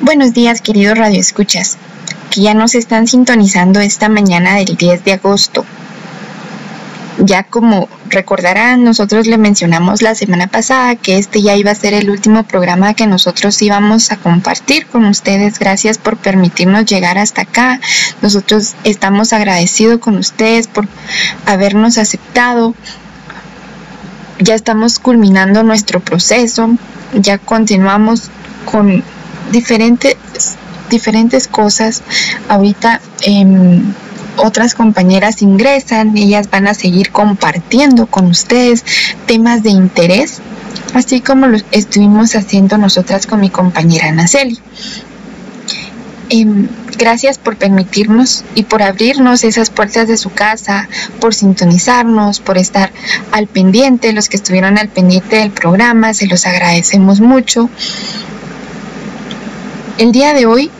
Buenos días, queridos radioescuchas, que ya nos están sintonizando esta mañana del 10 de agosto. Ya como recordarán, nosotros le mencionamos la semana pasada que este ya iba a ser el último programa que nosotros íbamos a compartir con ustedes. Gracias por permitirnos llegar hasta acá. Nosotros estamos agradecidos con ustedes por habernos aceptado. Ya estamos culminando nuestro proceso. Ya continuamos con diferentes, diferentes cosas. Ahorita em, otras compañeras ingresan, ellas van a seguir compartiendo con ustedes temas de interés, así como lo estuvimos haciendo nosotras con mi compañera Naceli. Em, gracias por permitirnos y por abrirnos esas puertas de su casa, por sintonizarnos, por estar al pendiente, los que estuvieron al pendiente del programa, se los agradecemos mucho. El día de hoy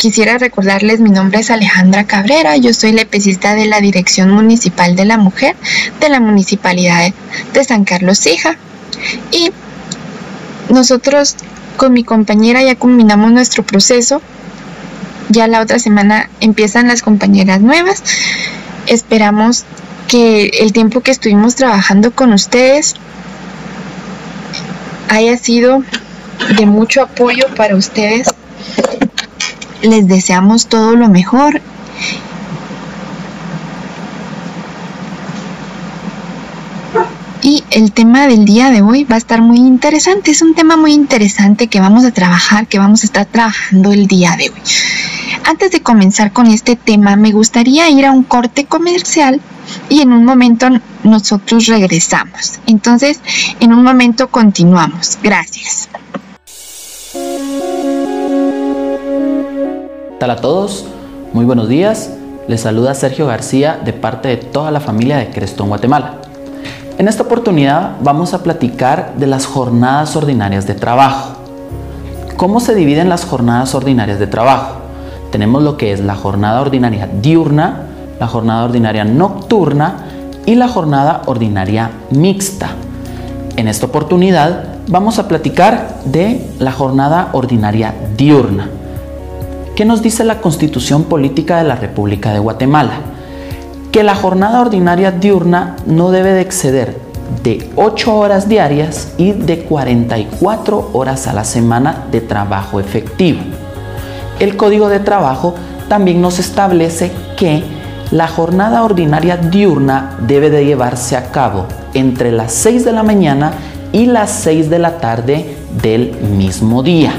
quisiera recordarles, mi nombre es Alejandra Cabrera, yo soy lepecista de la Dirección Municipal de la Mujer de la Municipalidad de San Carlos Hija. Y nosotros con mi compañera ya culminamos nuestro proceso. Ya la otra semana empiezan las compañeras nuevas. Esperamos que el tiempo que estuvimos trabajando con ustedes haya sido de mucho apoyo para ustedes. Les deseamos todo lo mejor. Y el tema del día de hoy va a estar muy interesante. Es un tema muy interesante que vamos a trabajar, que vamos a estar trabajando el día de hoy. Antes de comenzar con este tema, me gustaría ir a un corte comercial y en un momento nosotros regresamos. Entonces, en un momento continuamos. Gracias. Hola a todos? Muy buenos días. Les saluda Sergio García de parte de toda la familia de Crestón, Guatemala. En esta oportunidad vamos a platicar de las jornadas ordinarias de trabajo. ¿Cómo se dividen las jornadas ordinarias de trabajo? Tenemos lo que es la jornada ordinaria diurna, la jornada ordinaria nocturna y la jornada ordinaria mixta. En esta oportunidad vamos a platicar de la jornada ordinaria diurna. ¿Qué nos dice la Constitución Política de la República de Guatemala? Que la jornada ordinaria diurna no debe de exceder de 8 horas diarias y de 44 horas a la semana de trabajo efectivo. El Código de Trabajo también nos establece que la jornada ordinaria diurna debe de llevarse a cabo entre las 6 de la mañana y las 6 de la tarde del mismo día.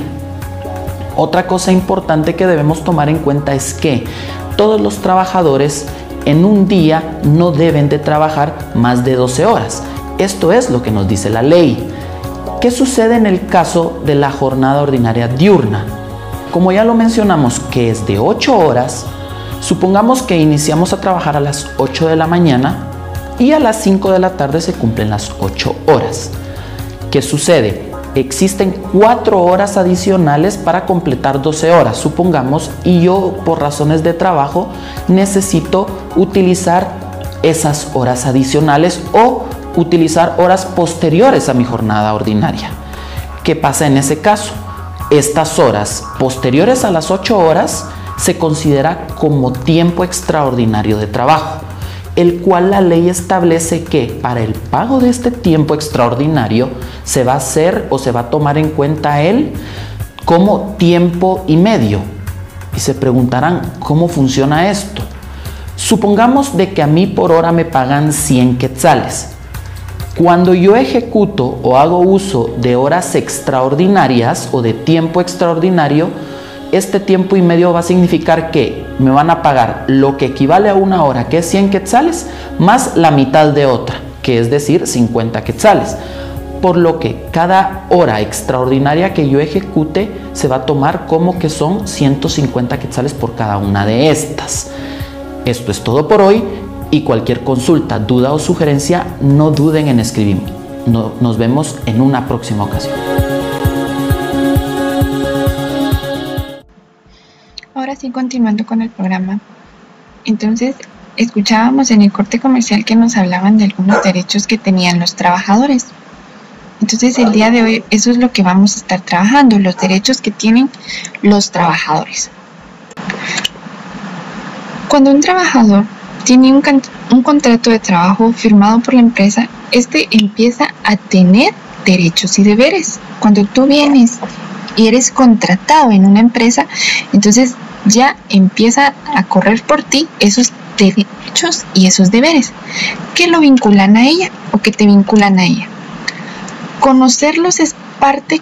Otra cosa importante que debemos tomar en cuenta es que todos los trabajadores en un día no deben de trabajar más de 12 horas. Esto es lo que nos dice la ley. ¿Qué sucede en el caso de la jornada ordinaria diurna? Como ya lo mencionamos que es de 8 horas, supongamos que iniciamos a trabajar a las 8 de la mañana y a las 5 de la tarde se cumplen las 8 horas. ¿Qué sucede? Existen cuatro horas adicionales para completar 12 horas, supongamos, y yo por razones de trabajo necesito utilizar esas horas adicionales o utilizar horas posteriores a mi jornada ordinaria. ¿Qué pasa en ese caso? Estas horas posteriores a las 8 horas se considera como tiempo extraordinario de trabajo el cual la ley establece que para el pago de este tiempo extraordinario se va a hacer o se va a tomar en cuenta él como tiempo y medio. Y se preguntarán, ¿cómo funciona esto? Supongamos de que a mí por hora me pagan 100 quetzales. Cuando yo ejecuto o hago uso de horas extraordinarias o de tiempo extraordinario, este tiempo y medio va a significar que me van a pagar lo que equivale a una hora, que es 100 quetzales, más la mitad de otra, que es decir, 50 quetzales. Por lo que cada hora extraordinaria que yo ejecute se va a tomar como que son 150 quetzales por cada una de estas. Esto es todo por hoy y cualquier consulta, duda o sugerencia, no duden en escribirme. nos vemos en una próxima ocasión. Así continuando con el programa. Entonces, escuchábamos en el corte comercial que nos hablaban de algunos derechos que tenían los trabajadores. Entonces el día de hoy eso es lo que vamos a estar trabajando, los derechos que tienen los trabajadores. Cuando un trabajador tiene un, un contrato de trabajo firmado por la empresa, este empieza a tener derechos y deberes. Cuando tú vienes y eres contratado en una empresa, entonces ya empieza a correr por ti esos derechos y esos deberes que lo vinculan a ella o que te vinculan a ella. Conocerlos es parte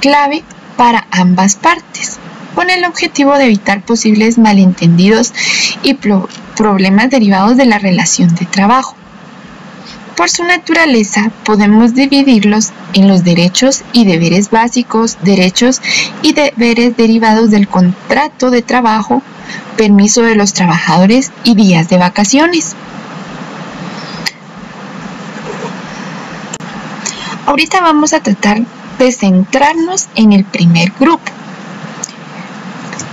clave para ambas partes, con el objetivo de evitar posibles malentendidos y problemas derivados de la relación de trabajo. Por su naturaleza, podemos dividirlos en los derechos y deberes básicos, derechos y deberes derivados del contrato de trabajo, permiso de los trabajadores y días de vacaciones. Ahorita vamos a tratar de centrarnos en el primer grupo,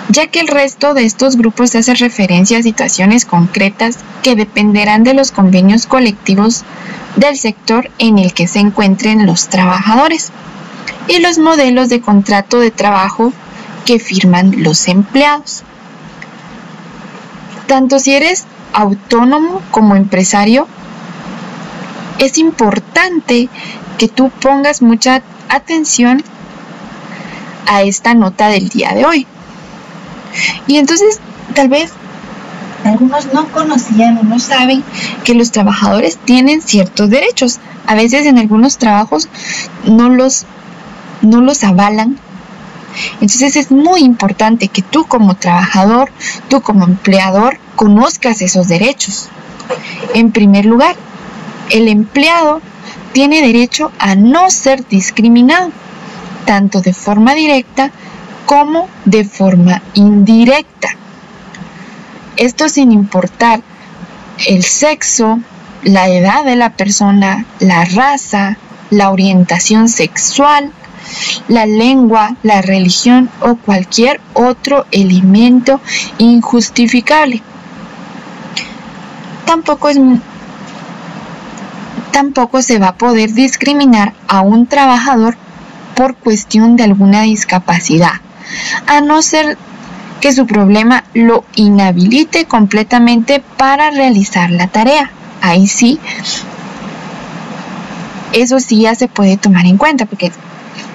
ya que el resto de estos grupos hace referencia a situaciones concretas que dependerán de los convenios colectivos del sector en el que se encuentren los trabajadores y los modelos de contrato de trabajo que firman los empleados. Tanto si eres autónomo como empresario, es importante que tú pongas mucha atención a esta nota del día de hoy. Y entonces, tal vez algunos no conocían o no saben que los trabajadores tienen ciertos derechos. A veces en algunos trabajos no los, no los avalan. Entonces es muy importante que tú como trabajador, tú como empleador, conozcas esos derechos. En primer lugar, el empleado tiene derecho a no ser discriminado, tanto de forma directa como de forma indirecta. Esto sin importar el sexo, la edad de la persona, la raza, la orientación sexual, la lengua, la religión o cualquier otro elemento injustificable. Tampoco, es, tampoco se va a poder discriminar a un trabajador por cuestión de alguna discapacidad, a no ser que su problema lo inhabilite completamente para realizar la tarea. Ahí sí, eso sí ya se puede tomar en cuenta porque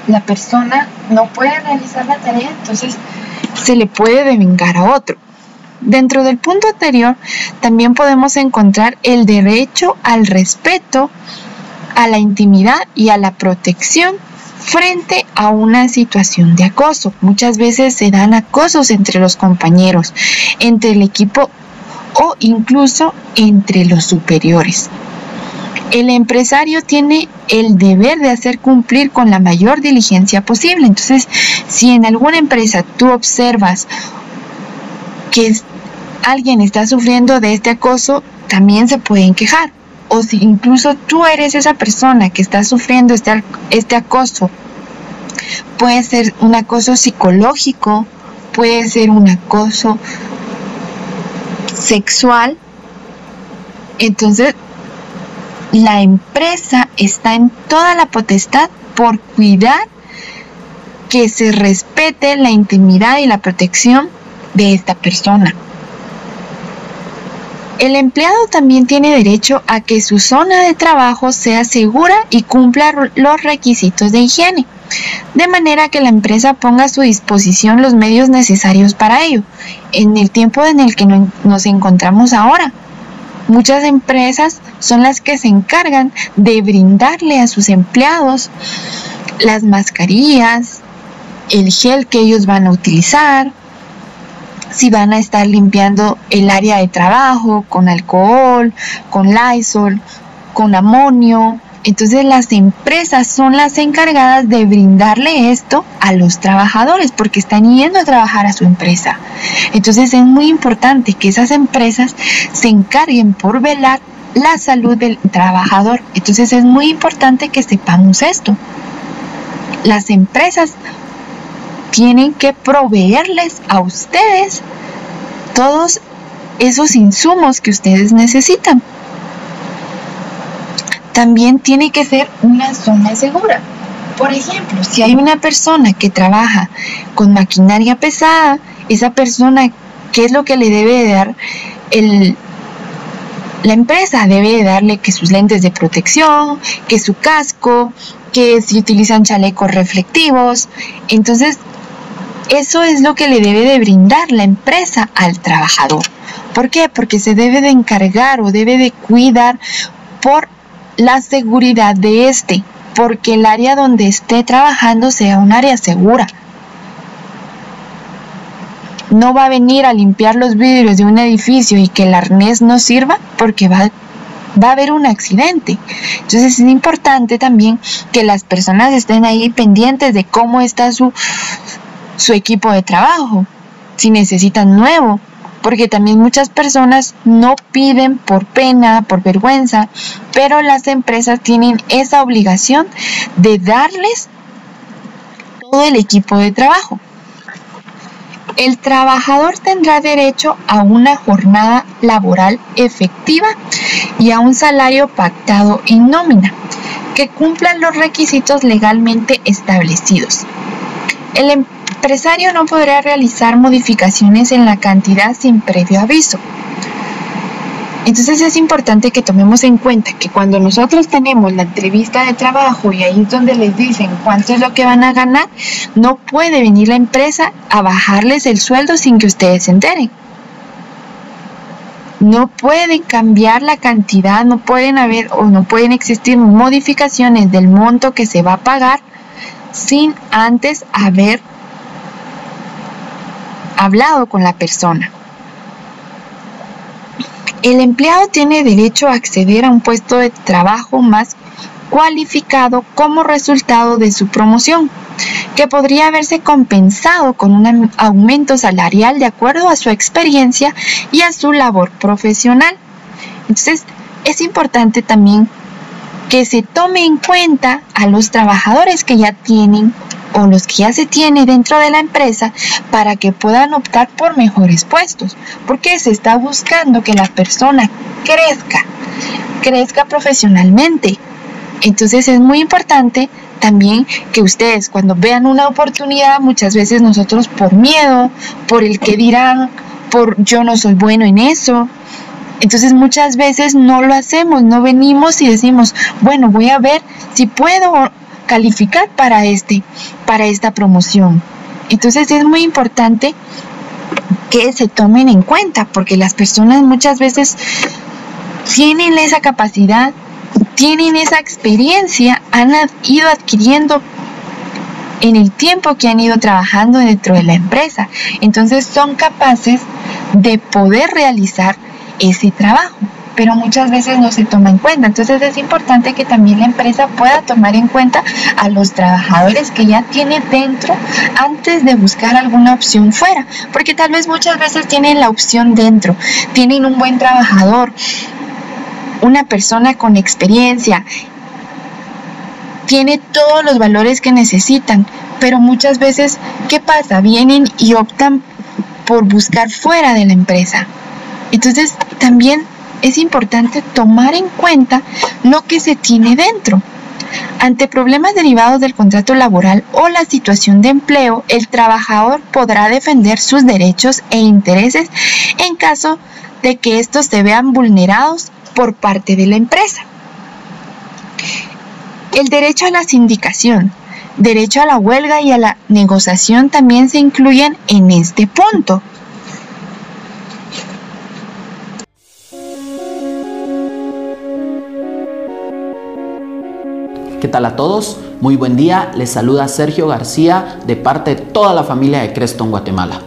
la persona no puede realizar la tarea, entonces se le puede devengar a otro. Dentro del punto anterior también podemos encontrar el derecho al respeto, a la intimidad y a la protección frente a una situación de acoso. Muchas veces se dan acosos entre los compañeros, entre el equipo o incluso entre los superiores. El empresario tiene el deber de hacer cumplir con la mayor diligencia posible. Entonces, si en alguna empresa tú observas que alguien está sufriendo de este acoso, también se pueden quejar o si incluso tú eres esa persona que está sufriendo este, este acoso, puede ser un acoso psicológico, puede ser un acoso sexual, entonces la empresa está en toda la potestad por cuidar que se respete la intimidad y la protección de esta persona. El empleado también tiene derecho a que su zona de trabajo sea segura y cumpla los requisitos de higiene, de manera que la empresa ponga a su disposición los medios necesarios para ello, en el tiempo en el que nos encontramos ahora. Muchas empresas son las que se encargan de brindarle a sus empleados las mascarillas, el gel que ellos van a utilizar, si van a estar limpiando el área de trabajo con alcohol, con Lysol, con amonio. Entonces las empresas son las encargadas de brindarle esto a los trabajadores porque están yendo a trabajar a su empresa. Entonces es muy importante que esas empresas se encarguen por velar la salud del trabajador. Entonces es muy importante que sepamos esto. Las empresas tienen que proveerles a ustedes todos esos insumos que ustedes necesitan. también tiene que ser una zona segura. Por ejemplo, si hay una persona que trabaja con maquinaria pesada, esa persona, ¿qué es lo que le debe dar el, la empresa? Debe darle que sus lentes de protección, que su casco, que si utilizan chalecos reflectivos. Entonces, eso es lo que le debe de brindar la empresa al trabajador. ¿Por qué? Porque se debe de encargar o debe de cuidar por la seguridad de este, porque el área donde esté trabajando sea un área segura. No va a venir a limpiar los vidrios de un edificio y que el arnés no sirva porque va, va a haber un accidente. Entonces es importante también que las personas estén ahí pendientes de cómo está su, su equipo de trabajo, si necesitan nuevo, porque también muchas personas no piden por pena, por vergüenza, pero las empresas tienen esa obligación de darles todo el equipo de trabajo. El trabajador tendrá derecho a una jornada laboral efectiva y a un salario pactado en nómina que cumplan los requisitos legalmente establecidos. El, em- empresario no podrá realizar modificaciones en la cantidad sin previo aviso. Entonces es importante que tomemos en cuenta que cuando nosotros tenemos la entrevista de trabajo y ahí es donde les dicen cuánto es lo que van a ganar, no puede venir la empresa a bajarles el sueldo sin que ustedes se enteren. No pueden cambiar la cantidad, no pueden haber o no pueden existir modificaciones del monto que se va a pagar sin antes haber hablado con la persona. El empleado tiene derecho a acceder a un puesto de trabajo más cualificado como resultado de su promoción, que podría haberse compensado con un aumento salarial de acuerdo a su experiencia y a su labor profesional. Entonces, es importante también que se tome en cuenta a los trabajadores que ya tienen o los que ya se tiene dentro de la empresa para que puedan optar por mejores puestos, porque se está buscando que la persona crezca, crezca profesionalmente. Entonces es muy importante también que ustedes cuando vean una oportunidad, muchas veces nosotros por miedo, por el que dirán, por yo no soy bueno en eso, entonces muchas veces no lo hacemos, no venimos y decimos, bueno, voy a ver si puedo calificar para este, para esta promoción. Entonces es muy importante que se tomen en cuenta, porque las personas muchas veces tienen esa capacidad, tienen esa experiencia, han ido adquiriendo en el tiempo que han ido trabajando dentro de la empresa. Entonces son capaces de poder realizar ese trabajo pero muchas veces no se toma en cuenta. Entonces es importante que también la empresa pueda tomar en cuenta a los trabajadores que ya tiene dentro antes de buscar alguna opción fuera, porque tal vez muchas veces tienen la opción dentro, tienen un buen trabajador, una persona con experiencia, tiene todos los valores que necesitan, pero muchas veces, ¿qué pasa? Vienen y optan por buscar fuera de la empresa. Entonces, también es importante tomar en cuenta lo que se tiene dentro. Ante problemas derivados del contrato laboral o la situación de empleo, el trabajador podrá defender sus derechos e intereses en caso de que estos se vean vulnerados por parte de la empresa. El derecho a la sindicación, derecho a la huelga y a la negociación también se incluyen en este punto. ¿Qué tal a todos? Muy buen día, les saluda Sergio García de parte de toda la familia de Creston, Guatemala.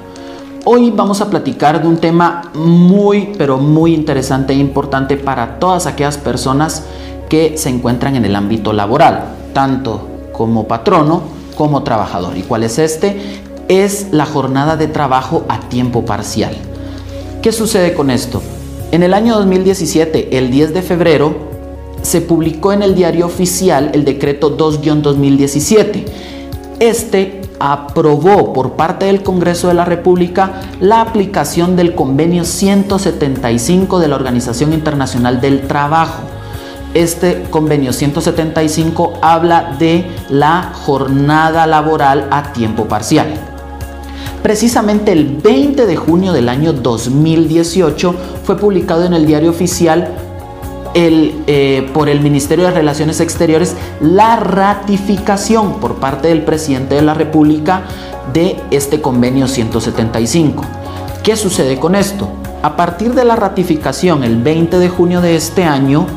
Hoy vamos a platicar de un tema muy, pero muy interesante e importante para todas aquellas personas que se encuentran en el ámbito laboral, tanto como patrono como trabajador. ¿Y cuál es este? Es la jornada de trabajo a tiempo parcial. ¿Qué sucede con esto? En el año 2017, el 10 de febrero, se publicó en el diario oficial el decreto 2-2017. Este aprobó por parte del Congreso de la República la aplicación del convenio 175 de la Organización Internacional del Trabajo. este convenio 175 habla de la jornada laboral a tiempo parcial. Precisamente el 20 de junio del año 2018 fue publicado en el diario oficial eh, por el Ministerio de Relaciones Exteriores la ratificación por parte del presidente de la República de este convenio 175. ¿Qué sucede con esto? A partir de la ratificación el 20 de junio de este año,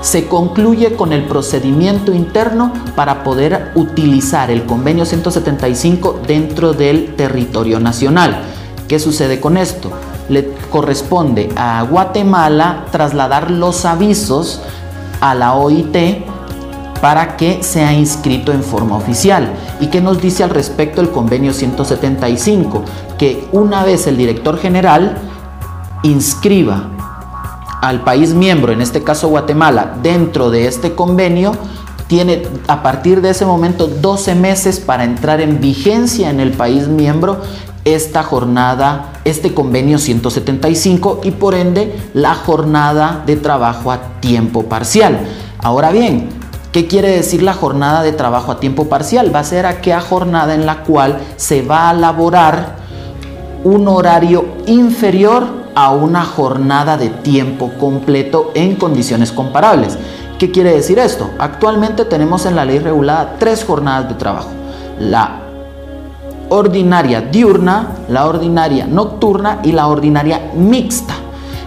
se concluye con el procedimiento interno para poder utilizar el convenio 175 dentro del territorio nacional. ¿Qué sucede con esto? Le corresponde a Guatemala trasladar los avisos a la OIT para que sea inscrito en forma oficial. ¿Y qué nos dice al respecto el convenio 175? Que una vez el director general inscriba al país miembro, en este caso Guatemala, dentro de este convenio, tiene a partir de ese momento 12 meses para entrar en vigencia en el país miembro esta jornada, este convenio 175 y por ende la jornada de trabajo a tiempo parcial. Ahora bien, ¿qué quiere decir la jornada de trabajo a tiempo parcial? Va a ser aquella jornada en la cual se va a elaborar un horario inferior a una jornada de tiempo completo en condiciones comparables. ¿Qué quiere decir esto? Actualmente tenemos en la ley regulada tres jornadas de trabajo. La ordinaria diurna, la ordinaria nocturna y la ordinaria mixta.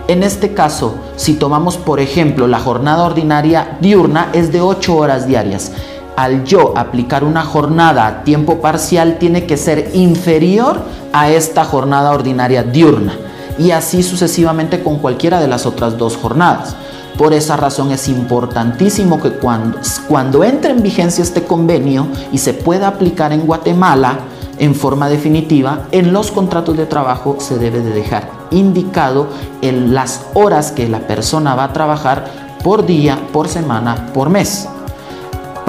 En este caso, si tomamos por ejemplo la jornada ordinaria diurna es de 8 horas diarias. Al yo aplicar una jornada a tiempo parcial tiene que ser inferior a esta jornada ordinaria diurna y así sucesivamente con cualquiera de las otras dos jornadas. Por esa razón es importantísimo que cuando, cuando entre en vigencia este convenio y se pueda aplicar en Guatemala en forma definitiva, en los contratos de trabajo se debe de dejar indicado en las horas que la persona va a trabajar por día, por semana, por mes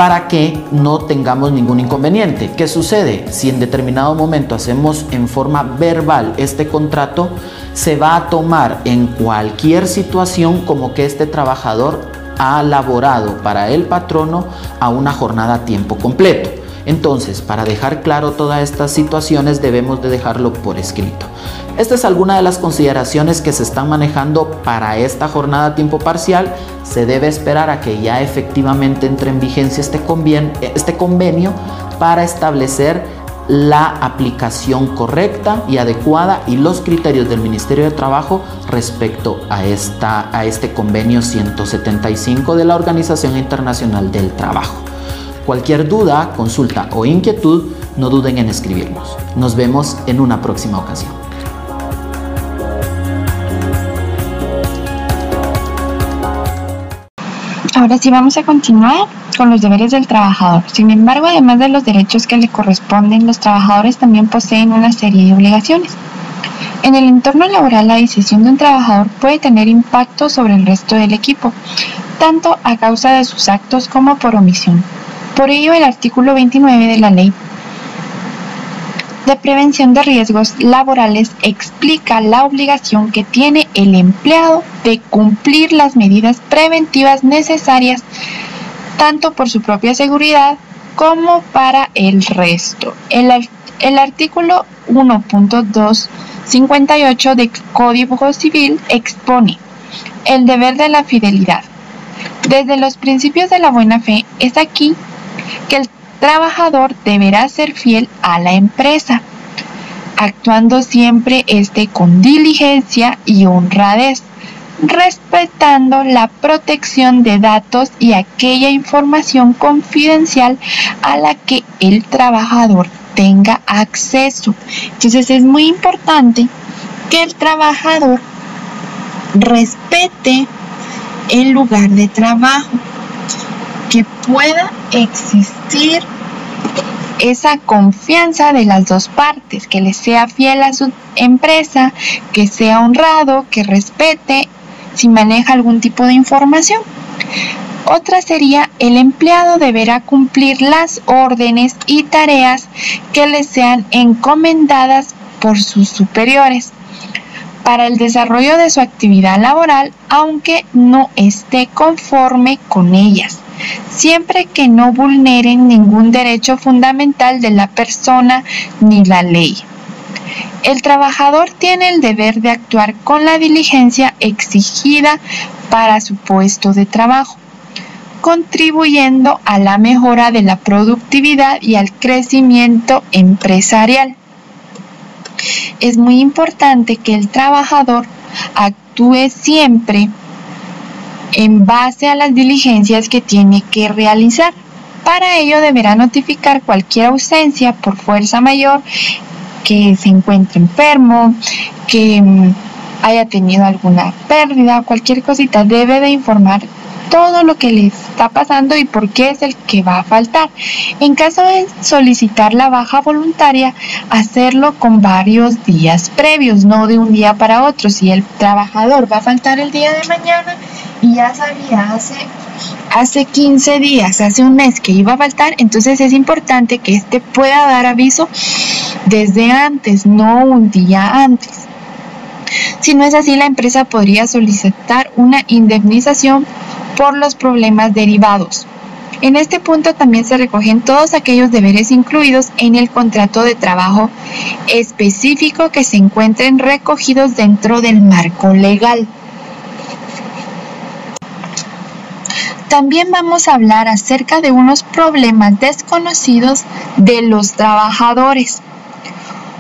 para que no tengamos ningún inconveniente. ¿Qué sucede? Si en determinado momento hacemos en forma verbal este contrato, se va a tomar en cualquier situación como que este trabajador ha laborado para el patrono a una jornada a tiempo completo. Entonces, para dejar claro todas estas situaciones debemos de dejarlo por escrito. Esta es alguna de las consideraciones que se están manejando para esta jornada a tiempo parcial. Se debe esperar a que ya efectivamente entre en vigencia este, este convenio para establecer la aplicación correcta y adecuada y los criterios del Ministerio de Trabajo respecto a, esta, a este convenio 175 de la Organización Internacional del Trabajo. Cualquier duda, consulta o inquietud, no duden en escribirnos. Nos vemos en una próxima ocasión. Ahora sí vamos a continuar con los deberes del trabajador. Sin embargo, además de los derechos que le corresponden, los trabajadores también poseen una serie de obligaciones. En el entorno laboral, la decisión de un trabajador puede tener impacto sobre el resto del equipo, tanto a causa de sus actos como por omisión. Por ello, el artículo 29 de la ley de prevención de riesgos laborales explica la obligación que tiene el empleado de cumplir las medidas preventivas necesarias tanto por su propia seguridad como para el resto. El, el artículo 1.258 del Código Civil expone el deber de la fidelidad. Desde los principios de la buena fe es aquí que el trabajador deberá ser fiel a la empresa, actuando siempre este con diligencia y honradez, respetando la protección de datos y aquella información confidencial a la que el trabajador tenga acceso. Entonces es muy importante que el trabajador respete el lugar de trabajo que pueda existir esa confianza de las dos partes, que le sea fiel a su empresa, que sea honrado, que respete si maneja algún tipo de información. Otra sería el empleado deberá cumplir las órdenes y tareas que le sean encomendadas por sus superiores para el desarrollo de su actividad laboral aunque no esté conforme con ellas, siempre que no vulneren ningún derecho fundamental de la persona ni la ley. El trabajador tiene el deber de actuar con la diligencia exigida para su puesto de trabajo, contribuyendo a la mejora de la productividad y al crecimiento empresarial. Es muy importante que el trabajador actúe siempre en base a las diligencias que tiene que realizar. Para ello deberá notificar cualquier ausencia por fuerza mayor que se encuentre enfermo, que mm, haya tenido alguna pérdida, cualquier cosita, debe de informar todo lo que le está pasando y por qué es el que va a faltar. En caso de solicitar la baja voluntaria, hacerlo con varios días previos, no de un día para otro. Si el trabajador va a faltar el día de mañana y ya sabía hace hace 15 días, hace un mes que iba a faltar, entonces es importante que éste pueda dar aviso desde antes, no un día antes. Si no es así, la empresa podría solicitar una indemnización por los problemas derivados. En este punto también se recogen todos aquellos deberes incluidos en el contrato de trabajo específico que se encuentren recogidos dentro del marco legal. También vamos a hablar acerca de unos problemas desconocidos de los trabajadores.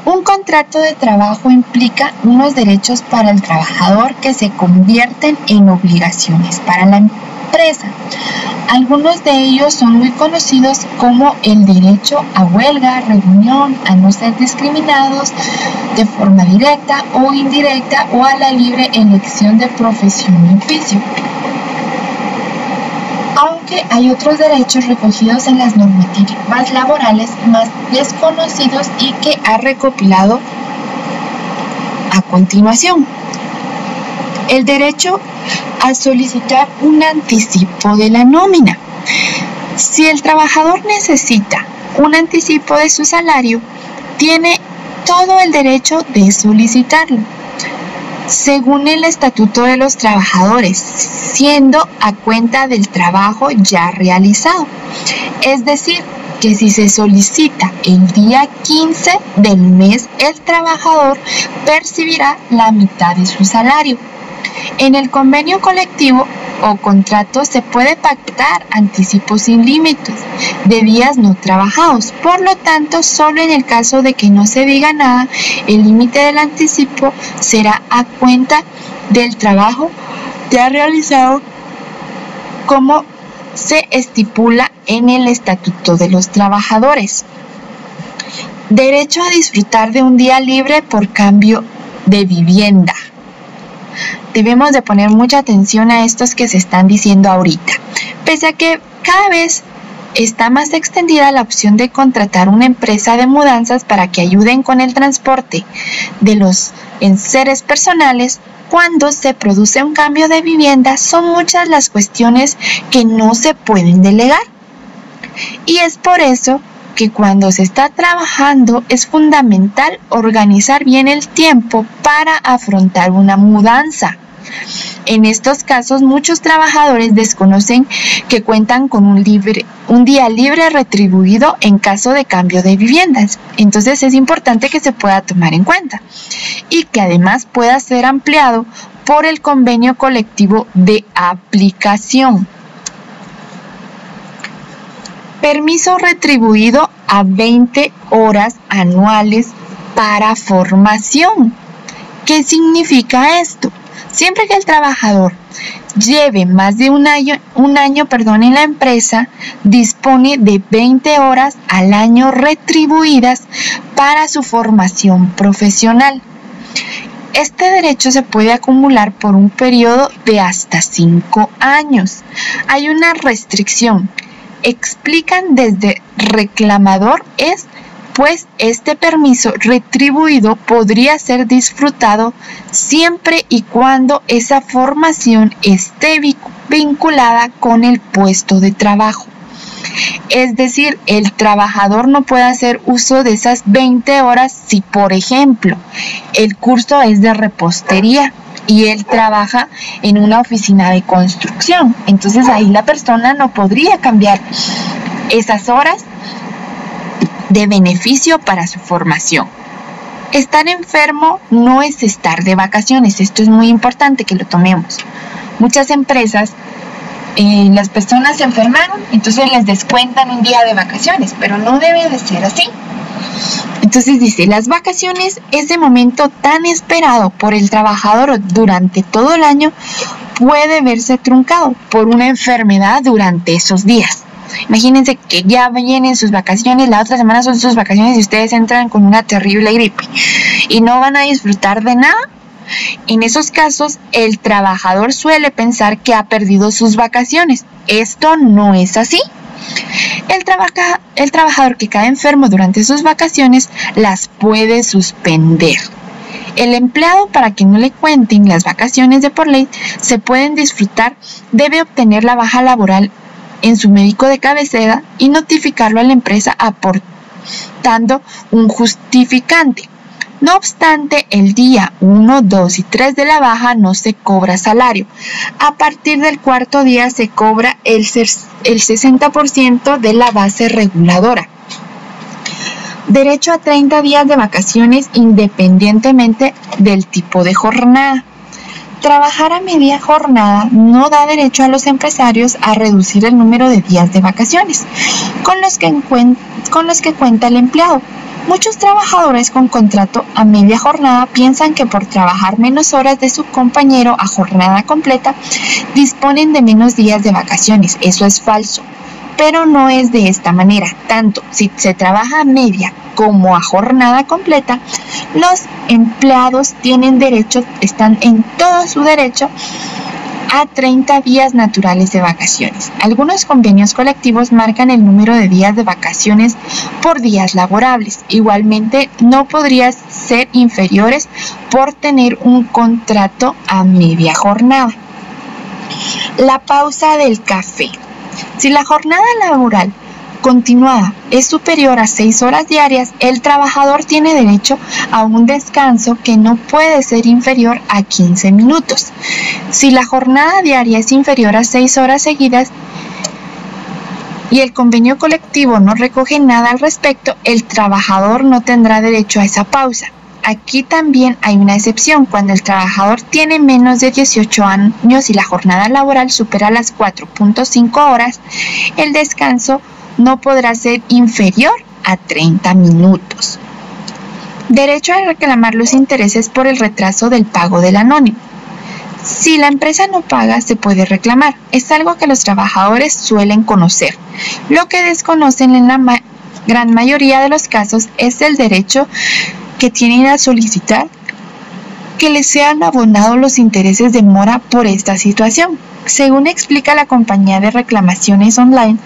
Un contrato de trabajo implica unos derechos para el trabajador que se convierten en obligaciones para la empresa. Algunos de ellos son muy conocidos como el derecho a huelga, reunión, a no ser discriminados de forma directa o indirecta o a la libre elección de profesión y oficio aunque hay otros derechos recogidos en las normativas laborales más desconocidos y que ha recopilado a continuación. El derecho a solicitar un anticipo de la nómina. Si el trabajador necesita un anticipo de su salario, tiene todo el derecho de solicitarlo según el Estatuto de los Trabajadores, siendo a cuenta del trabajo ya realizado. Es decir, que si se solicita el día 15 del mes, el trabajador percibirá la mitad de su salario. En el convenio colectivo o contrato se puede pactar anticipos sin límites de días no trabajados. Por lo tanto, solo en el caso de que no se diga nada, el límite del anticipo será a cuenta del trabajo ya realizado como se estipula en el Estatuto de los Trabajadores. Derecho a disfrutar de un día libre por cambio de vivienda debemos de poner mucha atención a estos que se están diciendo ahorita. Pese a que cada vez está más extendida la opción de contratar una empresa de mudanzas para que ayuden con el transporte de los enseres personales, cuando se produce un cambio de vivienda son muchas las cuestiones que no se pueden delegar. Y es por eso que cuando se está trabajando es fundamental organizar bien el tiempo para afrontar una mudanza. En estos casos, muchos trabajadores desconocen que cuentan con un, un día libre retribuido en caso de cambio de viviendas. Entonces es importante que se pueda tomar en cuenta y que además pueda ser ampliado por el convenio colectivo de aplicación. Permiso retribuido a 20 horas anuales para formación. ¿Qué significa esto? Siempre que el trabajador lleve más de un año, un año perdón, en la empresa, dispone de 20 horas al año retribuidas para su formación profesional. Este derecho se puede acumular por un periodo de hasta 5 años. Hay una restricción explican desde reclamador es pues este permiso retribuido podría ser disfrutado siempre y cuando esa formación esté vinculada con el puesto de trabajo. Es decir, el trabajador no puede hacer uso de esas 20 horas si, por ejemplo, el curso es de repostería y él trabaja en una oficina de construcción. Entonces ahí la persona no podría cambiar esas horas de beneficio para su formación. Estar enfermo no es estar de vacaciones, esto es muy importante que lo tomemos. Muchas empresas, eh, las personas se enfermaron, entonces les descuentan un día de vacaciones, pero no debe de ser así. Entonces dice, las vacaciones, ese momento tan esperado por el trabajador durante todo el año, puede verse truncado por una enfermedad durante esos días. Imagínense que ya vienen sus vacaciones, la otra semana son sus vacaciones y ustedes entran con una terrible gripe y no van a disfrutar de nada. En esos casos, el trabajador suele pensar que ha perdido sus vacaciones. Esto no es así. El, trabajador que cae enfermo durante sus vacaciones las puede suspender. El empleado, para que no le cuenten las vacaciones de por ley, se pueden disfrutar, debe obtener la baja laboral en su médico de cabecera y notificarlo a la empresa aportando un justificante. No obstante, el día 1, 2 y 3 de la baja no se cobra salario. A partir del cuarto día se cobra el, el 60% de la base reguladora. Derecho a 30 días de vacaciones independientemente del tipo de jornada. Trabajar a media jornada no da derecho a los empresarios a reducir el número de días de vacaciones con los que, con los que cuenta el empleado. Muchos trabajadores con contrato a media jornada piensan que por trabajar menos horas de su compañero a jornada completa disponen de menos días de vacaciones. Eso es falso pero no es de esta manera. Tanto si se trabaja a media como a jornada completa, los empleados tienen derecho, están en todo su derecho a 30 días naturales de vacaciones. Algunos convenios colectivos marcan el número de días de vacaciones por días laborables. Igualmente, no podrían ser inferiores por tener un contrato a media jornada. La pausa del café. Si la jornada laboral continuada es superior a 6 horas diarias, el trabajador tiene derecho a un descanso que no puede ser inferior a 15 minutos. Si la jornada diaria es inferior a 6 horas seguidas, y el convenio colectivo no recoge nada al respecto, el trabajador no tendrá derecho a esa pausa. Aquí también hay una excepción. Cuando el trabajador tiene menos de 18 años y la jornada laboral supera las 4.5 horas, el descanso no podrá ser inferior a 30 minutos. Derecho a reclamar los intereses por el retraso del pago del anónimo. Si la empresa no paga, se puede reclamar. Es algo que los trabajadores suelen conocer. Lo que desconocen en la gran mayoría de los casos es el derecho que tienen a solicitar que les sean abonados los intereses de mora por esta situación. Según explica la compañía de reclamaciones online,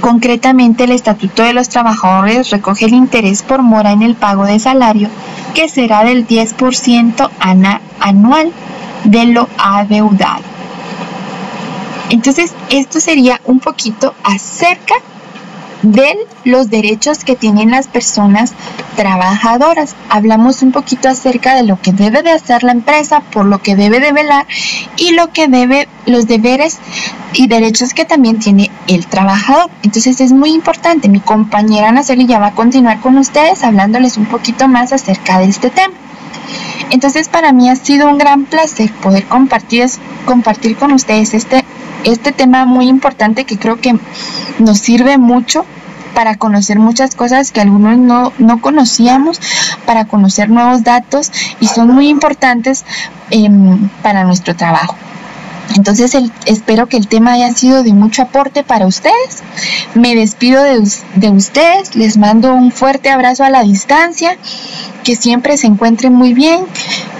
concretamente el Estatuto de los Trabajadores recoge el interés por mora en el pago de salario, que será del 10% anual de lo adeudado. Entonces, esto sería un poquito acerca de los derechos que tienen las personas trabajadoras. Hablamos un poquito acerca de lo que debe de hacer la empresa, por lo que debe de velar y lo que debe, los deberes y derechos que también tiene el trabajador. Entonces es muy importante. Mi compañera Naceli ya va a continuar con ustedes hablándoles un poquito más acerca de este tema. Entonces para mí ha sido un gran placer poder compartir, compartir con ustedes este este tema muy importante que creo que nos sirve mucho para conocer muchas cosas que algunos no, conocíamos, para conocer nuevos datos y son muy importantes em, para nuestro trabajo. Entonces espero que el tema haya sido de mucho aporte para ustedes. Me despido de, de, ustedes, les mando un fuerte abrazo a la distancia, que siempre se encuentren muy bien,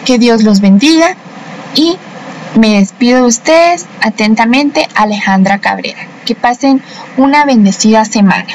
que Dios los bendiga y me despido de ustedes atentamente, Alejandra Cabrera. Que pasen una bendecida semana.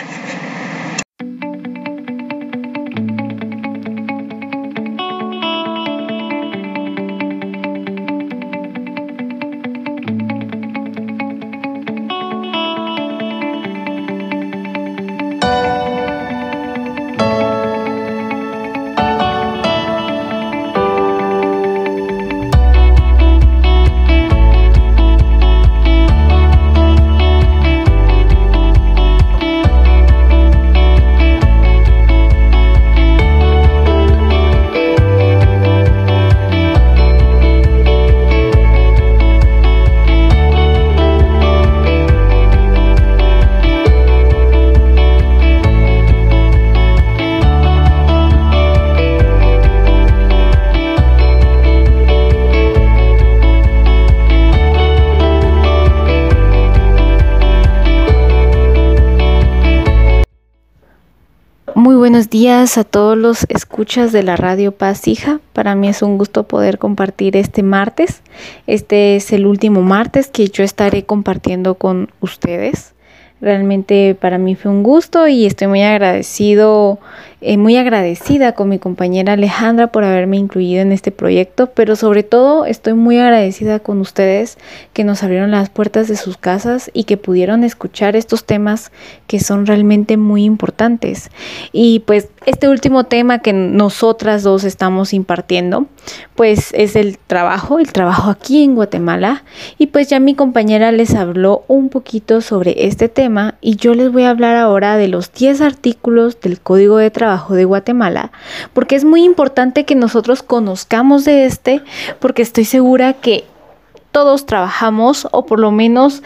Días a todos los escuchas de la radio Paz Hija. Para mí es un gusto poder compartir este martes. Este es el último martes que yo estaré compartiendo con ustedes. Realmente para mí fue un gusto y estoy muy agradecido eh, muy agradecida con mi compañera Alejandra por haberme incluido en este proyecto, pero sobre todo estoy muy agradecida con ustedes que nos abrieron las puertas de sus casas y que pudieron escuchar estos temas que son realmente muy importantes. Y pues este último tema que nosotras dos estamos impartiendo, pues es el trabajo, el trabajo aquí en Guatemala. Y pues ya mi compañera les habló un poquito sobre este tema y yo les voy a hablar ahora de los 10 artículos del Código de Trabajo de Guatemala, porque es muy importante que nosotros conozcamos de este, porque estoy segura que todos trabajamos o por lo menos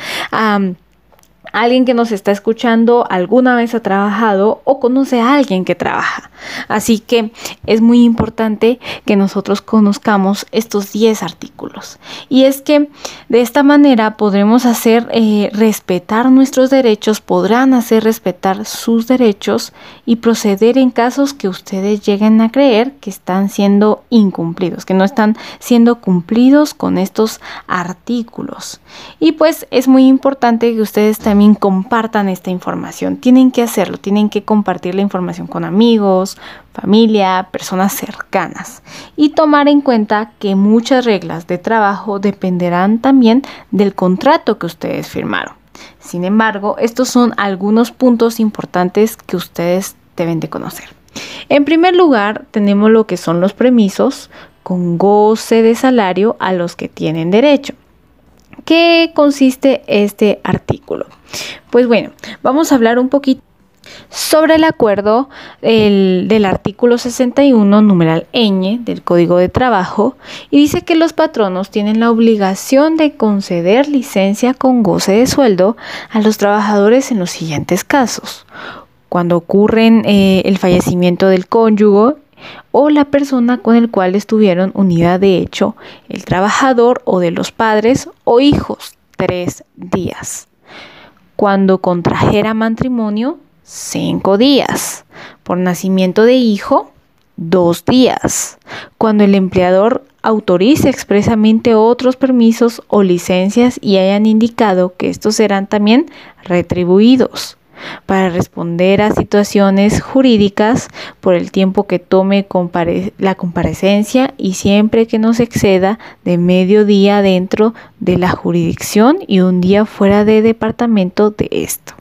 alguien que nos está escuchando alguna vez ha trabajado o conoce a alguien que trabaja. Así que es muy importante que nosotros conozcamos estos 10 artículos. Y es que de esta manera podremos hacer eh, respetar nuestros derechos, podrán hacer respetar sus derechos y proceder en casos que ustedes lleguen a creer que están siendo incumplidos, que no están siendo cumplidos con estos artículos. Y pues es muy importante que ustedes también compartan esta información. Tienen que hacerlo, tienen que compartir la información con amigos, familia, personas cercanas y tomar en cuenta que muchas reglas de trabajo dependerán también del contrato que ustedes firmaron. Sin embargo, estos son algunos puntos importantes que ustedes deben de conocer. En primer lugar, tenemos lo que son los permisos con goce de salario a los que tienen derecho. ¿Qué consiste este artículo? Pues bueno, vamos a hablar un poquito sobre el acuerdo del artículo 61, numeral ñ del Código de Trabajo, y dice que los patronos tienen la obligación de conceder licencia con goce de sueldo a los trabajadores en los siguientes casos. Cuando ocurren eh, el fallecimiento del cónyuge, o la persona con el cual estuvieron unida de hecho, el trabajador o de los padres o hijos, tres días. Cuando contrajera matrimonio, cinco días. Por nacimiento de hijo, dos días. Cuando el empleador autorice expresamente otros permisos o licencias y hayan indicado que estos serán también retribuidos para responder a situaciones jurídicas por el tiempo que tome la comparecencia y siempre que no se exceda de medio día dentro de la jurisdicción y un día fuera de departamento de esto.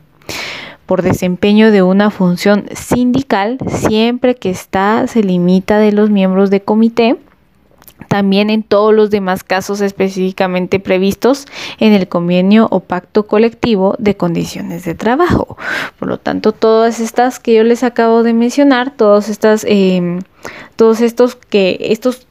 Por desempeño de una función sindical siempre que está se limita de los miembros de comité también en todos los demás casos específicamente previstos en el convenio o pacto colectivo de condiciones de trabajo. Por lo tanto, todas estas que yo les acabo de mencionar, todas estas, em, todos estos que estos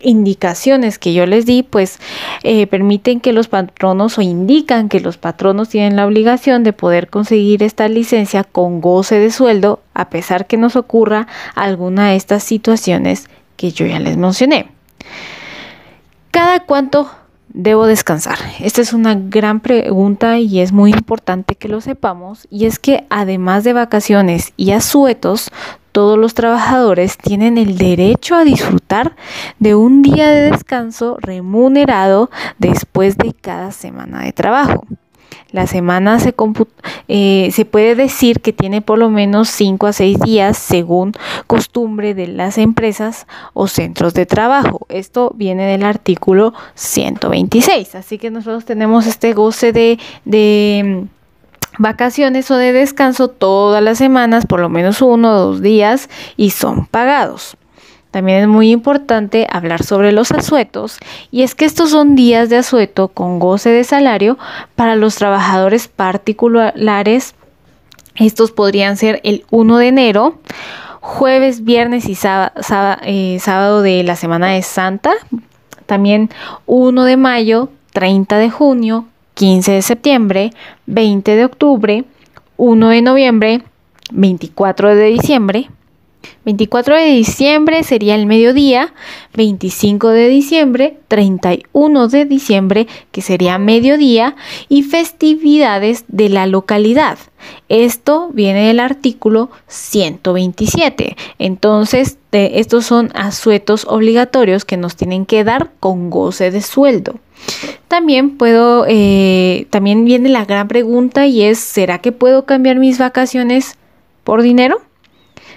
indicaciones que yo les di, pues eh, permiten que los patronos o indican que los patronos tienen la obligación de poder conseguir esta licencia con goce de sueldo, a pesar que nos ocurra alguna de estas situaciones que yo ya les mencioné. ¿Cada cuánto debo descansar? Esta es una gran pregunta y es muy importante que lo sepamos. Y es que además de vacaciones y asuetos, todos los trabajadores tienen el derecho a disfrutar de un día de descanso remunerado después de cada semana de trabajo. La semana se, eh, se puede decir que tiene por lo menos 5 a 6 días según costumbre de las empresas o centros de trabajo. Esto viene del artículo 126. Así que nosotros tenemos este goce de, de mm, vacaciones o de descanso todas las semanas, por lo menos uno o dos días, y son pagados. También es muy importante hablar sobre los asuetos y es que estos son días de asueto con goce de salario para los trabajadores particulares. Estos podrían ser el 1 de enero, jueves, viernes y eh, sábado, de la Semana de Santa, también 1 de mayo, 30 de junio, 15 de septiembre, 20 de octubre, 1 de noviembre, 24 de diciembre, 24 de diciembre sería el mediodía, 25 de diciembre, 31 de diciembre, que sería mediodía, y festividades de la localidad. Esto viene del artículo 127. Entonces, estos son asuetos obligatorios que nos tienen que dar con goce de sueldo. También puedo, eh, también viene la gran pregunta y es, ¿será que puedo cambiar mis vacaciones por dinero?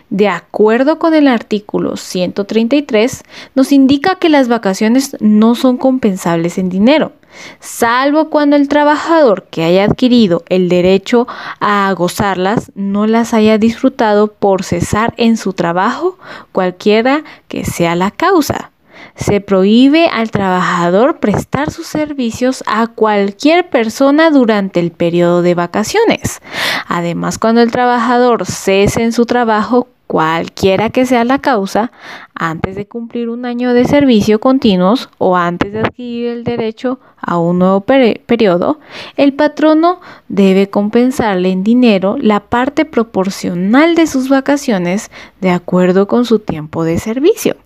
De acuerdo con el artículo 133, nos indica que las vacaciones no son compensables en dinero, salvo cuando el trabajador que haya adquirido el derecho a gozarlas no las haya disfrutado por cesar en su trabajo, cualquiera que sea la causa. Se prohíbe al trabajador prestar sus servicios a cualquier persona durante el periodo de vacaciones. Además, cuando el trabajador cese en su trabajo, cualquiera que sea la causa, antes de cumplir un año de servicio continuos o antes de adquirir el derecho a un nuevo periodo, el patrono debe compensarle en dinero la parte proporcional de sus vacaciones de acuerdo con su tiempo de servicio.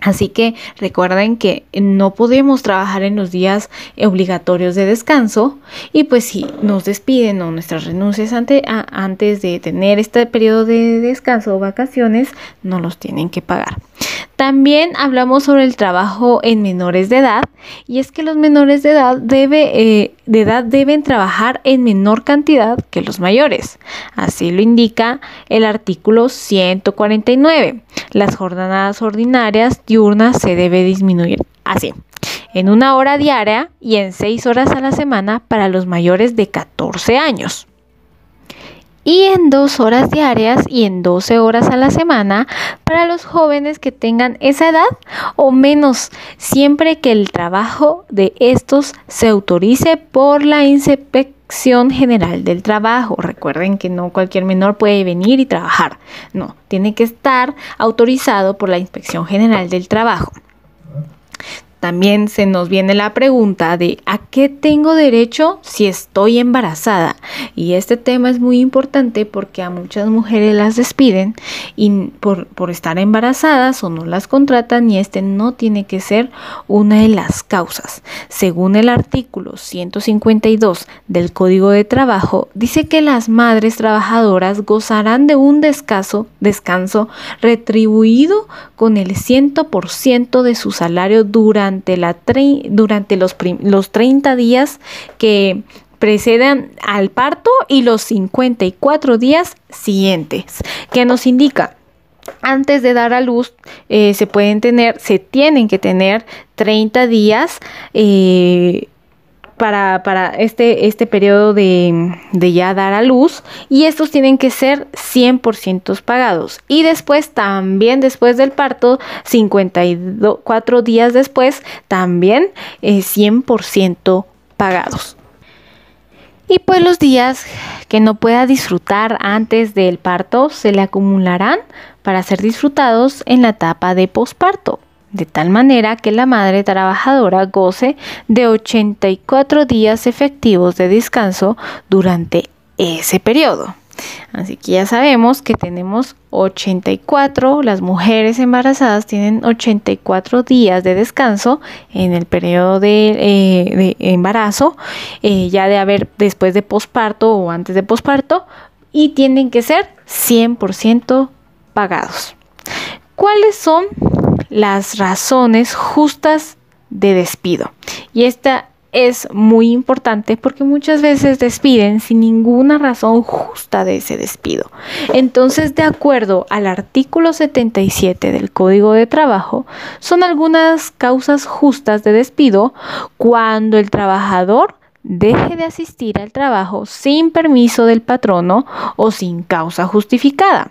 Así que recuerden que no podemos trabajar en los días obligatorios de descanso y pues si nos despiden o nuestras renuncias antes de tener este periodo de descanso o vacaciones, no los tienen que pagar. También hablamos sobre el trabajo en menores de edad y es que los menores de edad, eh, deben trabajar en menor cantidad que los mayores. Así lo indica el artículo 149. Las jornadas ordinarias diurnas se debe disminuir así en una hora diaria y en seis horas a la semana para los mayores de 14 años y en dos horas diarias y en 12 horas a la semana para los jóvenes que tengan esa edad o menos, siempre que el trabajo de estos se autorice por la Inspección General del Trabajo. Recuerden que no cualquier menor puede venir y trabajar. No, tiene que estar autorizado por la Inspección General del Trabajo. También se nos viene la pregunta de ¿a qué tengo derecho si estoy embarazada? Y este tema es muy importante porque a muchas mujeres las despiden y por, por estar embarazadas o no las contratan y este no tiene que ser una de las causas. Según el artículo 152 del Código de Trabajo, dice que las madres trabajadoras gozarán de un descanso, descanso retribuido con el 100% de su salario durante durante, durante los, los 30 días que preceden al parto y los 54 días siguientes, que nos indica antes de dar a luz eh, se pueden tener, se tienen que tener 30 días eh, para, este, este periodo de, ya dar a luz y estos tienen que ser 100% pagados. Y después, también después del parto, 54 días después, también 100% eh, pagados. Y pues los días que no pueda disfrutar antes del parto se le acumularán para ser disfrutados en la etapa de posparto de tal manera que la madre trabajadora goce de 84 días efectivos de descanso durante ese periodo. Así que ya sabemos que tenemos 84, las mujeres embarazadas tienen 84 días de descanso en el periodo de, eh, embarazo, eh, ya de haber después de posparto o antes de posparto, y tienen que ser 100% pagados. ¿Cuáles son las razones justas de despido. Y esta es muy importante porque muchas veces despiden sin ninguna razón justa de ese despido. Entonces, de acuerdo al artículo 77 del Código de Trabajo, son algunas causas justas de despido cuando el trabajador deje de asistir al trabajo sin permiso del patrono o sin causa justificada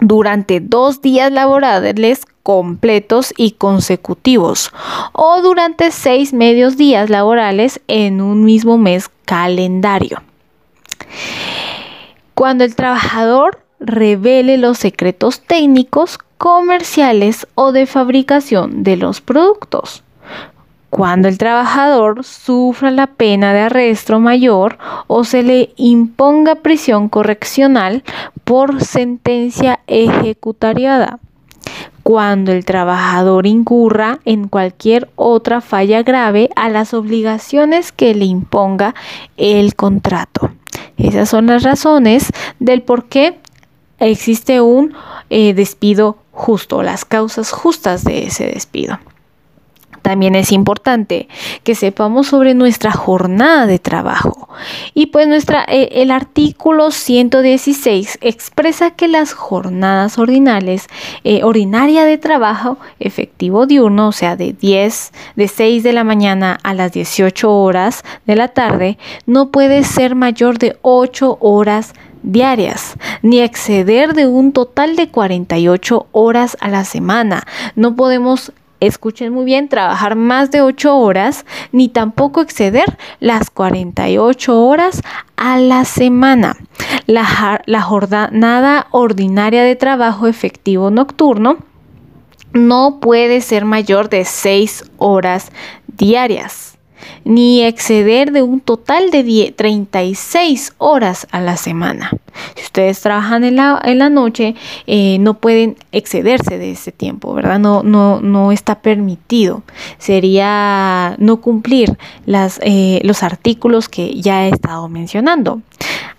durante dos días laborables completos y consecutivos o durante seis medios días laborales en un mismo mes calendario. Cuando el trabajador revele los secretos técnicos, comerciales o de fabricación de los productos cuando el trabajador sufra la pena de arresto mayor o se le imponga prisión correccional por sentencia ejecutariada cuando el trabajador incurra en cualquier otra falla grave a las obligaciones que le imponga el contrato. Esas son las razones del por qué existe un eh, despido justo, las causas justas de ese despido. También es importante que sepamos sobre nuestra jornada de trabajo. Y pues nuestra, eh, el artículo 116 expresa que las jornadas ordinales, eh, ordinaria de trabajo efectivo diurno, o sea, de 10, de 6 de la mañana a las 18 horas de la tarde, no puede ser mayor de 8 horas diarias, ni exceder de un total de 48 horas a la semana. No podemos escuchen muy bien, trabajar más de 8 horas, ni tampoco exceder las 48 horas a la semana. La, jornada ordinaria de trabajo efectivo nocturno no puede ser mayor de 6 horas diarias ni exceder de un total de 36 horas a la semana. Si ustedes trabajan en la, en la noche, eh, no pueden excederse de ese tiempo, ¿verdad? No, no, no está permitido. Sería no cumplir las, eh, los artículos que ya he estado mencionando.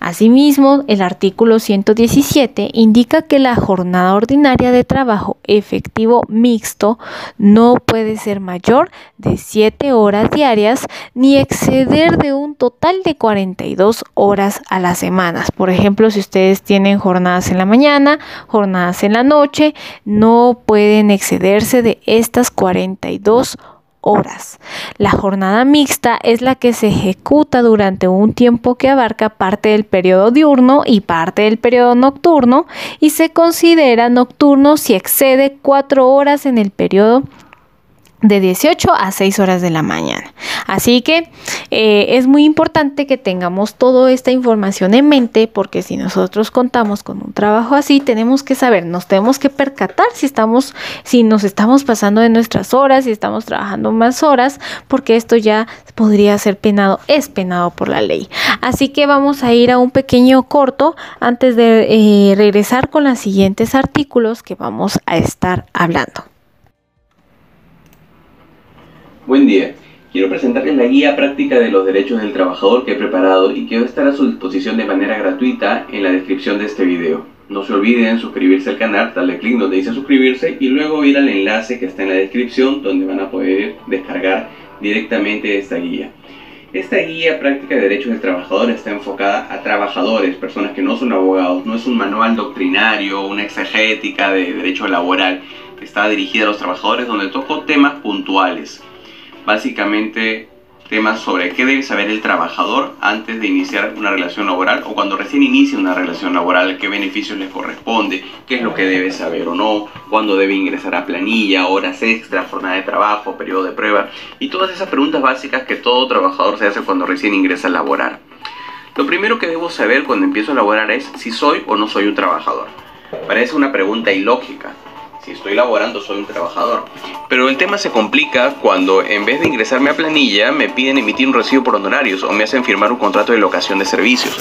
Asimismo, el artículo 117 indica que la jornada ordinaria de trabajo efectivo mixto no puede ser mayor de 7 horas diarias ni exceder de un total de 42 horas a las semanas. Por ejemplo, si ustedes tienen jornadas en la mañana, jornadas en la noche, no pueden excederse de estas 42 horas horas. La jornada mixta es la que se ejecuta durante un tiempo que abarca parte del periodo diurno y parte del periodo nocturno y se considera nocturno si excede cuatro horas en el periodo de 18 a 6 horas de la mañana. Así que eh, es muy importante que tengamos toda esta información en mente porque si nosotros contamos con un trabajo así, tenemos que saber, nos tenemos que percatar si estamos, si nos estamos pasando de nuestras horas, si estamos trabajando más horas, porque esto ya podría ser penado, es penado por la ley. Así que vamos a ir a un pequeño corto antes de eh, regresar con los siguientes artículos que vamos a estar hablando. Buen día. Quiero presentarles la guía práctica de los derechos del trabajador que he preparado y que va a estar a su disposición de manera gratuita en la descripción de este video. No se olviden suscribirse al canal, darle clic donde dice suscribirse y luego ir al enlace que está en la descripción donde van a poder descargar directamente esta guía. Esta guía práctica de derechos del trabajador está enfocada a trabajadores, personas que no son abogados, no es un manual doctrinario, una exegética de derecho laboral, está dirigida a los trabajadores donde toco temas puntuales básicamente temas sobre qué debe saber el trabajador antes de iniciar una relación laboral o cuando recién inicia una relación laboral, qué beneficios les corresponde, qué es lo que debe saber o no, cuándo debe ingresar a planilla, horas extras, jornada de trabajo, periodo de prueba y todas esas preguntas básicas que todo trabajador se hace cuando recién ingresa a laborar. Lo primero que debo saber cuando empiezo a laborar es si soy o no soy un trabajador. Parece una pregunta ilógica, si estoy laborando soy un trabajador. Pero el tema se complica cuando en vez de ingresarme a planilla me piden emitir un recibo por honorarios o me hacen firmar un contrato de locación de servicios.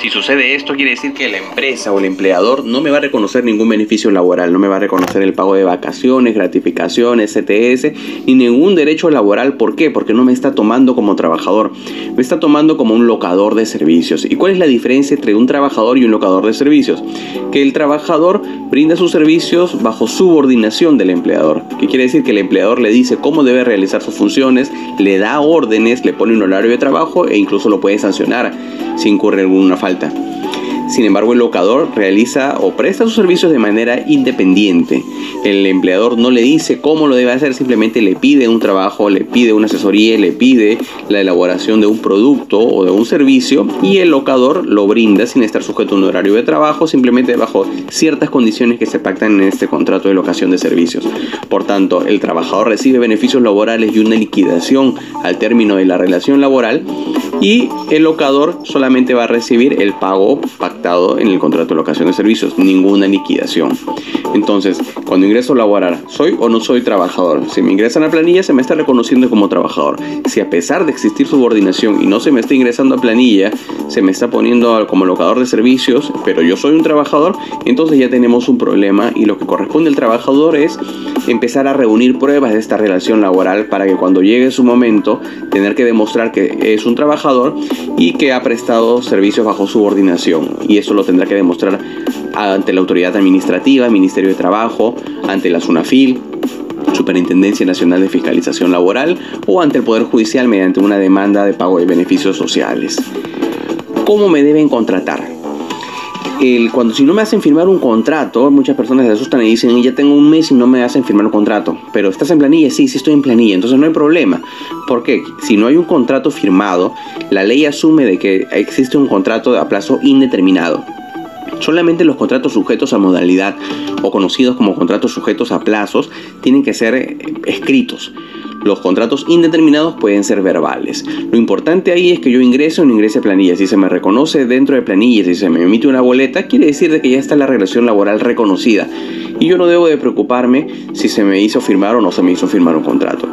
Si sucede esto quiere decir que la empresa o el empleador no me va a reconocer ningún beneficio laboral, no me va a reconocer el pago de vacaciones, gratificaciones, CTS, ni ningún derecho laboral. ¿Por qué? Porque no me está tomando como trabajador, me está tomando como un locador de servicios. ¿Y cuál es la diferencia entre un trabajador y un locador de servicios? Que el trabajador brinda sus servicios bajo su subordinación del empleador, que quiere decir que el empleador le dice cómo debe realizar sus funciones, le da órdenes, le pone un horario de trabajo e incluso lo puede sancionar si incurre alguna falta. Sin embargo, el locador realiza o presta sus servicios de manera independiente. El empleador no le dice cómo lo debe hacer, simplemente le pide un trabajo, le pide una asesoría, le pide la elaboración de un producto o de un servicio y el locador lo brinda sin estar sujeto a un horario de trabajo, simplemente bajo ciertas condiciones que se pactan en este contrato de locación de servicios. Por tanto, el trabajador recibe beneficios laborales y una liquidación al término de la relación laboral y el locador solamente va a recibir el pago pactado pactado en el contrato de locación de servicios, ninguna liquidación. Entonces, cuando ingreso a laborar, ¿soy o no soy trabajador? Si me ingresan a planilla, se me está reconociendo como trabajador. Si a pesar de existir subordinación y no se me está ingresando a planilla, se me está poniendo como locador de servicios, pero yo soy un trabajador, entonces ya tenemos un problema y lo que corresponde al trabajador es empezar a reunir pruebas de esta relación laboral para que cuando llegue su momento tener que demostrar que es un trabajador y que ha prestado servicios bajo subordinación y eso lo tendrá que demostrar ante la autoridad administrativa, Ministerio de Trabajo, ante la SUNAFIL, Superintendencia Nacional de Fiscalización Laboral o ante el Poder Judicial mediante una demanda de pago de beneficios sociales. ¿Cómo me deben contratar? El, cuando si no me hacen firmar un contrato, muchas personas se asustan y dicen, ya tengo un mes y no me hacen firmar un contrato. Pero estás en planilla, sí, sí estoy en planilla, entonces no hay problema. Porque si no hay un contrato firmado, la ley asume de que existe un contrato a plazo indeterminado. Solamente los contratos sujetos a modalidad o conocidos como contratos sujetos a plazos tienen que ser eh, escritos. Los contratos indeterminados pueden ser verbales. Lo importante ahí es que yo ingrese o no ingrese a planilla. Si se me reconoce dentro de planillas, si se me emite una boleta, quiere decir de que ya está la relación laboral reconocida. Y yo no debo de preocuparme si se me hizo firmar o no se me hizo firmar un contrato.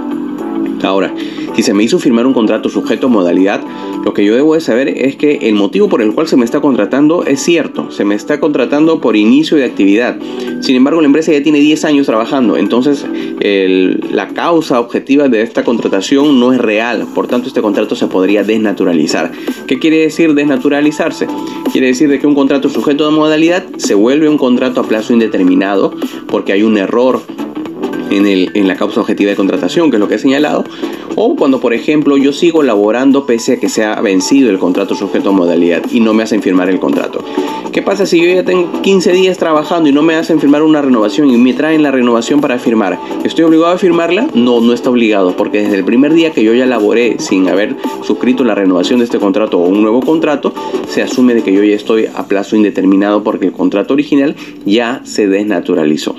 Ahora, si se me hizo firmar un contrato sujeto a modalidad, lo que yo debo de saber es que el motivo por el cual se me está contratando es cierto, se me está contratando por inicio de actividad. Sin embargo, la empresa ya tiene 10 años trabajando, entonces la causa objetiva de esta contratación no es real, por tanto este contrato se podría desnaturalizar. ¿Qué quiere decir desnaturalizarse? Quiere decir de que un contrato sujeto a modalidad se vuelve un contrato a plazo indeterminado porque hay un error en, el, en la causa objetiva de contratación, que es lo que he señalado, o cuando, por ejemplo, yo sigo laborando pese a que se ha vencido el contrato sujeto a modalidad y no me hacen firmar el contrato. ¿Qué pasa si yo ya tengo 15 días trabajando y no me hacen firmar una renovación y me traen la renovación para firmar? ¿Estoy obligado a firmarla? No, no está obligado, porque desde el primer día que yo ya laboré sin haber suscrito la renovación de este contrato o un nuevo contrato, se asume de que yo ya estoy a plazo indeterminado porque el contrato original ya se desnaturalizó.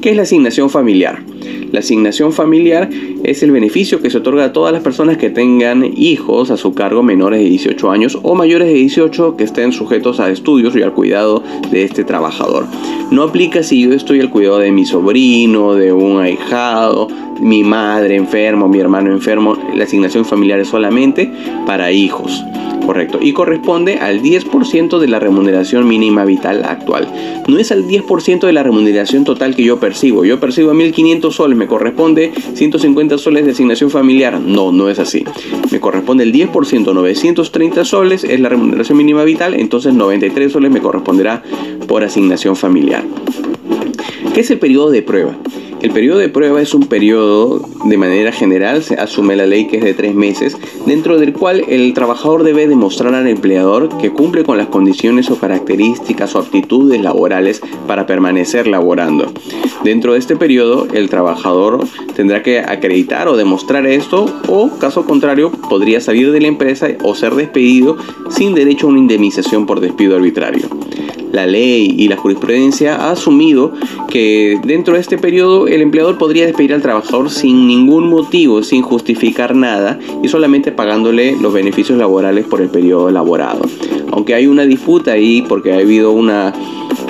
¿Qué es la asignación familiar? La asignación familiar es el beneficio que se otorga a todas las personas que tengan hijos a su cargo menores de 18 años o mayores de 18 que estén sujetos a estudios y al cuidado de este trabajador. No aplica si yo estoy al cuidado de mi sobrino, de un ahijado, mi madre enfermo, mi hermano enfermo. La asignación familiar es solamente para hijos. Correcto. Y corresponde al 10% de la remuneración mínima vital actual. No es al 10% de la remuneración total que yo percibo. Yo percibo 1.500 soles, me corresponde 150 soles de asignación familiar. No, no es así. Me corresponde el 10%, 930 soles es la remuneración mínima vital, entonces 93 soles me corresponderá por asignación familiar. ¿Qué es el periodo de prueba? El periodo de prueba es un periodo, de manera general, se asume la ley que es de tres meses, dentro del cual el trabajador debe demostrar al empleador que cumple con las condiciones o características o aptitudes laborales para permanecer laborando. Dentro de este periodo, el trabajador tendrá que acreditar o demostrar esto o, caso contrario, podría salir de la empresa o ser despedido sin derecho a una indemnización por despido arbitrario la ley y la jurisprudencia ha asumido que dentro de este periodo el empleador podría despedir al trabajador sin ningún motivo, sin justificar nada y solamente pagándole los beneficios laborales por el periodo elaborado. Aunque hay una disputa ahí porque ha habido una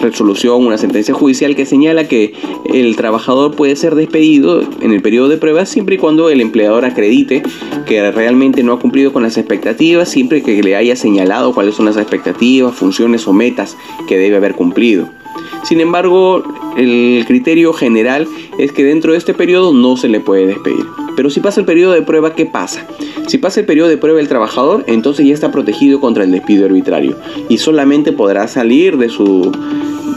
resolución, una sentencia judicial que señala que el trabajador puede ser despedido en el periodo de prueba siempre y cuando el empleador acredite que realmente no ha cumplido con las expectativas, siempre que le haya señalado cuáles son las expectativas, funciones o metas que debe haber cumplido. Sin embargo, el criterio general es que dentro de este periodo no se le puede despedir. Pero si pasa el periodo de prueba, ¿qué pasa? Si pasa el periodo de prueba el trabajador, entonces ya está protegido contra el despido arbitrario y solamente podrá salir de su,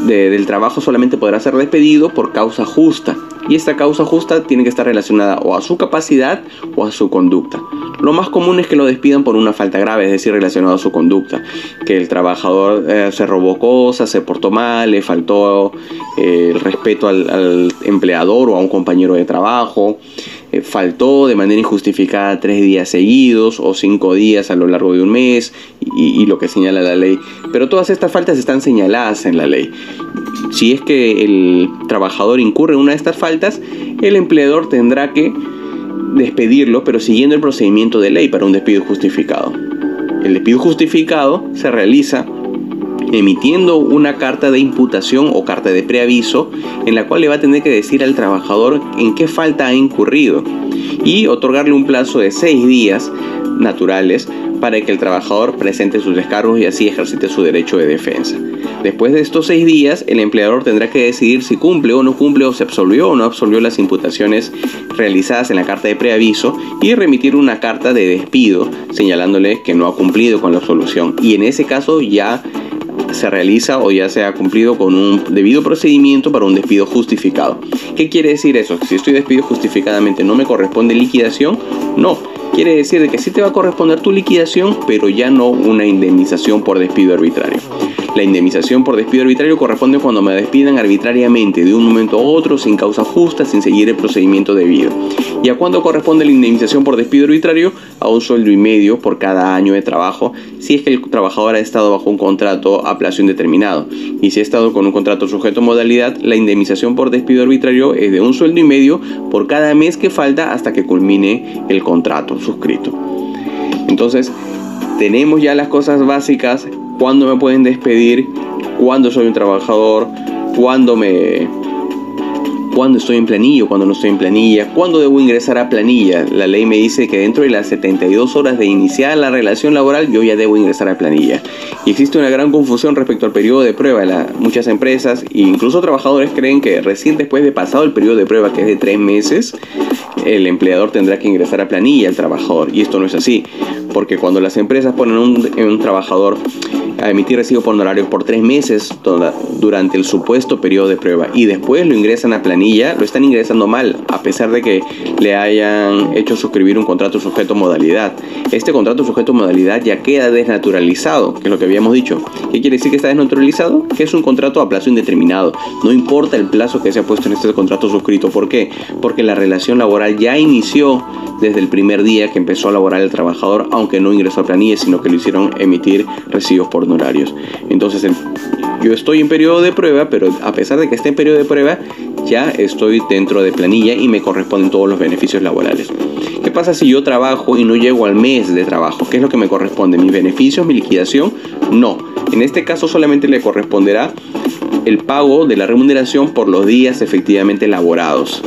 del trabajo, solamente podrá ser despedido por causa justa. Y esta causa justa tiene que estar relacionada o a su capacidad o a su conducta. Lo más común es que lo despidan por una falta grave, es decir, relacionado a su conducta. Que el trabajador eh, se robó cosas, se portó mal, le faltó eh, el respeto al, empleador o a un compañero de trabajo, eh, faltó de manera injustificada tres días seguidos o cinco días a lo largo de un mes y, lo que señala la ley. Pero todas estas faltas están señaladas en la ley. Si es que el trabajador incurre en una de estas faltas, el empleador tendrá que despedirlo, pero siguiendo el procedimiento de ley para un despido justificado. El despido justificado se realiza emitiendo una carta de imputación o carta de preaviso en la cual le va a tener que decir al trabajador en qué falta ha incurrido y otorgarle un plazo de seis días naturales para que el trabajador presente sus descargos y así ejercite su derecho de defensa. Después de estos seis días, el empleador tendrá que decidir si cumple o no cumple o se absolvió o no absolvió las imputaciones realizadas en la carta de preaviso y remitir una carta de despido señalándole que no ha cumplido con la absolución. Y en ese caso ya se realiza o ya se ha cumplido con un debido procedimiento para un despido justificado. ¿Qué quiere decir eso? Si estoy despido justificadamente no me corresponde liquidación, no Quiere decir que sí te va a corresponder tu liquidación, pero ya no una indemnización por despido arbitrario. La indemnización por despido arbitrario corresponde cuando me despidan arbitrariamente de un momento a otro sin causa justa, sin seguir el procedimiento debido. ¿Y a cuándo corresponde la indemnización por despido arbitrario? A un sueldo y medio por cada año de trabajo, si es que el trabajador ha estado bajo un contrato a plazo indeterminado. Y si ha estado con un contrato sujeto a modalidad, la indemnización por despido arbitrario es de un sueldo y medio por cada mes que falta hasta que culmine el contrato suscrito. Entonces, tenemos ya las cosas básicas cuándo me pueden despedir, cuándo soy un trabajador, cuándo me cuándo estoy en planilla o cuándo no estoy en planilla, cuándo debo ingresar a planilla. La ley me dice que dentro de las 72 horas de iniciar la relación laboral yo ya debo ingresar a planilla. Y existe una gran confusión respecto al periodo de prueba. muchas empresas e incluso trabajadores creen que recién después de pasado el periodo de prueba, que es de tres meses, el empleador tendrá que ingresar a planilla al trabajador. Y esto no es así, porque cuando las empresas ponen un, un trabajador a emitir recibo por honorarios por tres meses durante el supuesto periodo de prueba y después lo ingresan a planilla, lo están ingresando mal, a pesar de que le hayan hecho suscribir un contrato sujeto modalidad. Este contrato sujeto modalidad ya queda desnaturalizado, que es lo que habíamos dicho. ¿Qué quiere decir que está desnaturalizado? Que es un contrato a plazo indeterminado. No importa el plazo que se ha puesto en este contrato suscrito. ¿Por qué? Porque la relación laboral ya inició desde el primer día que empezó a laborar el trabajador, aunque no ingresó a planilla, sino que lo hicieron emitir recibos por honorarios. Entonces, yo estoy en periodo de prueba, pero a pesar de que esté en periodo de prueba, ya estoy dentro de planilla y me corresponden todos los beneficios laborales. ¿Qué pasa si yo trabajo y no llego al mes de trabajo? ¿Qué es lo que me corresponde? ¿Mis beneficios, mi liquidación? No. En este caso solamente le corresponderá el pago de la remuneración por los días efectivamente laborados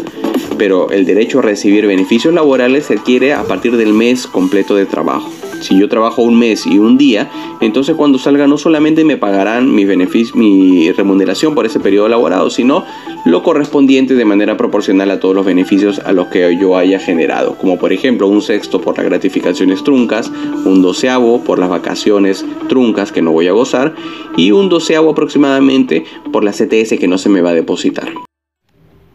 pero el derecho a recibir beneficios laborales se adquiere a partir del mes completo de trabajo. Si yo trabajo un mes y un día, entonces cuando salga no solamente me pagarán mi, remuneración por ese periodo laborado, sino lo correspondiente de manera proporcional a todos los beneficios a los que yo haya generado, como por ejemplo un sexto por las gratificaciones truncas, un doceavo por las vacaciones truncas que no voy a gozar y un doceavo aproximadamente por la CTS que no se me va a depositar.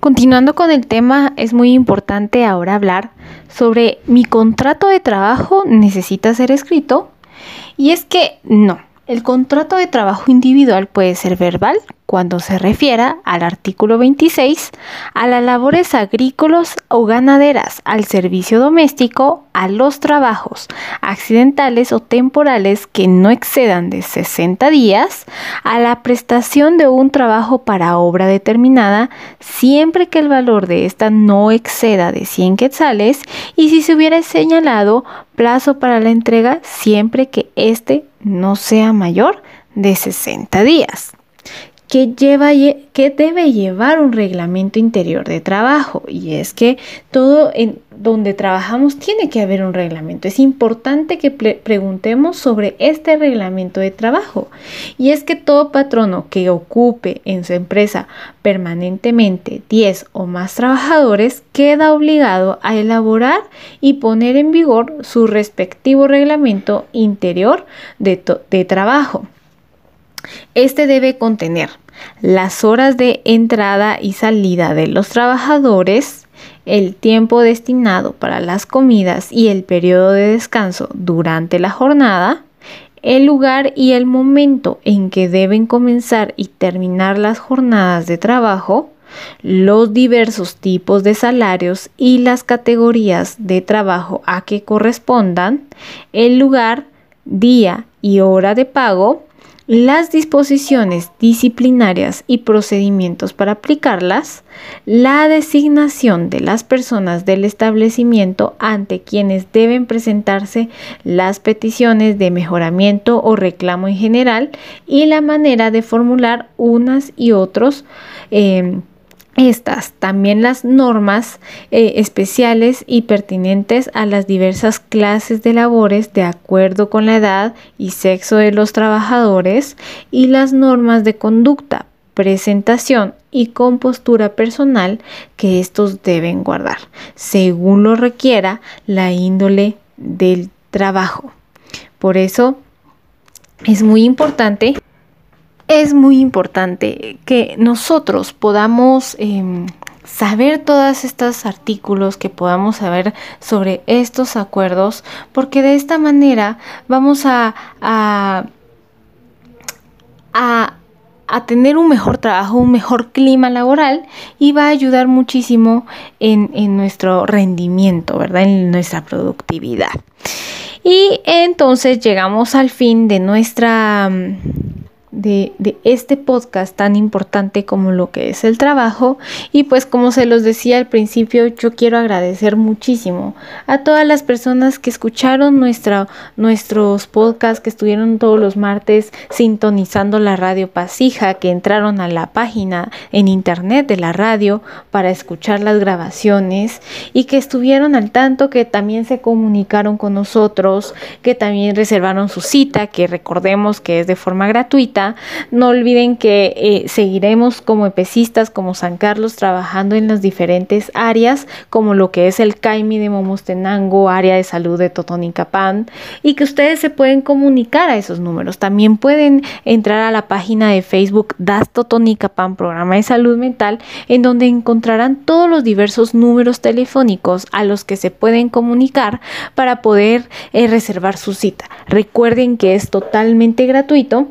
Continuando con el tema, es muy importante ahora hablar sobre mi contrato de trabajo necesita ser escrito. Y es que no, el contrato de trabajo individual puede ser verbal, cuando se refiera al artículo 26 a las labores agrícolas o ganaderas, al servicio doméstico, a los trabajos accidentales o temporales que no excedan de 60 días, a la prestación de un trabajo para obra determinada, siempre que el valor de esta no exceda de 100 quetzales y si se hubiera señalado plazo para la entrega, siempre que éste no sea mayor de 60 días que, lleva, que debe llevar un reglamento interior de trabajo. Y es que todo en donde trabajamos tiene que haber un reglamento. Es importante que preguntemos sobre este reglamento de trabajo. Y es que todo patrono que ocupe en su empresa permanentemente 10 o más trabajadores queda obligado a elaborar y poner en vigor su respectivo reglamento interior de, de trabajo. Este debe contener las horas de entrada y salida de los trabajadores, el tiempo destinado para las comidas y el periodo de descanso durante la jornada, el lugar y el momento en que deben comenzar y terminar las jornadas de trabajo, los diversos tipos de salarios y las categorías de trabajo a que correspondan, el lugar, día y hora de pago, las disposiciones disciplinarias y procedimientos para aplicarlas, la designación de las personas del establecimiento ante quienes deben presentarse las peticiones de mejoramiento o reclamo en general y la manera de formular unas y otros eh, estas, también las normas eh, especiales y pertinentes a las diversas clases de labores de acuerdo con la edad y sexo de los trabajadores y las normas de conducta, presentación y compostura personal que estos deben guardar, según lo requiera la índole del trabajo. Por eso es muy importante es muy importante que nosotros podamos em, saber todos estos artículos, que podamos saber sobre estos acuerdos, porque de esta manera vamos a, a, tener un mejor trabajo, un mejor clima laboral y va a ayudar muchísimo en, en nuestro rendimiento, ¿verdad? En nuestra productividad. Y entonces llegamos al fin de nuestra de, este podcast tan importante como lo que es el trabajo. Y pues como se los decía al principio, yo quiero agradecer muchísimo a todas las personas que escucharon nuestra, nuestros podcasts, que estuvieron todos los martes sintonizando la radio Pasija, que entraron a la página en internet de la radio para escuchar las grabaciones y que estuvieron al tanto, que también se comunicaron con nosotros, que también reservaron su cita, que recordemos que es de forma gratuita no olviden que eh, seguiremos como epecistas, como San Carlos, trabajando en las diferentes áreas, como lo que es el CAIMI de Momostenango, área de salud de Totonicapán, y que ustedes se pueden comunicar a esos números. También pueden entrar a la página de Facebook Das Totonicapán, programa de salud mental, en donde encontrarán todos los diversos números telefónicos a los que se pueden comunicar para poder eh, reservar su cita. Recuerden que es totalmente gratuito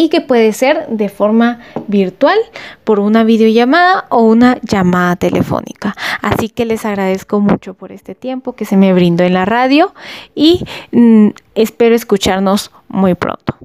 y que puede ser de forma virtual por una videollamada o una llamada telefónica. Así que les agradezco mucho por este tiempo que se me brindó en la radio y mm, espero escucharnos muy pronto.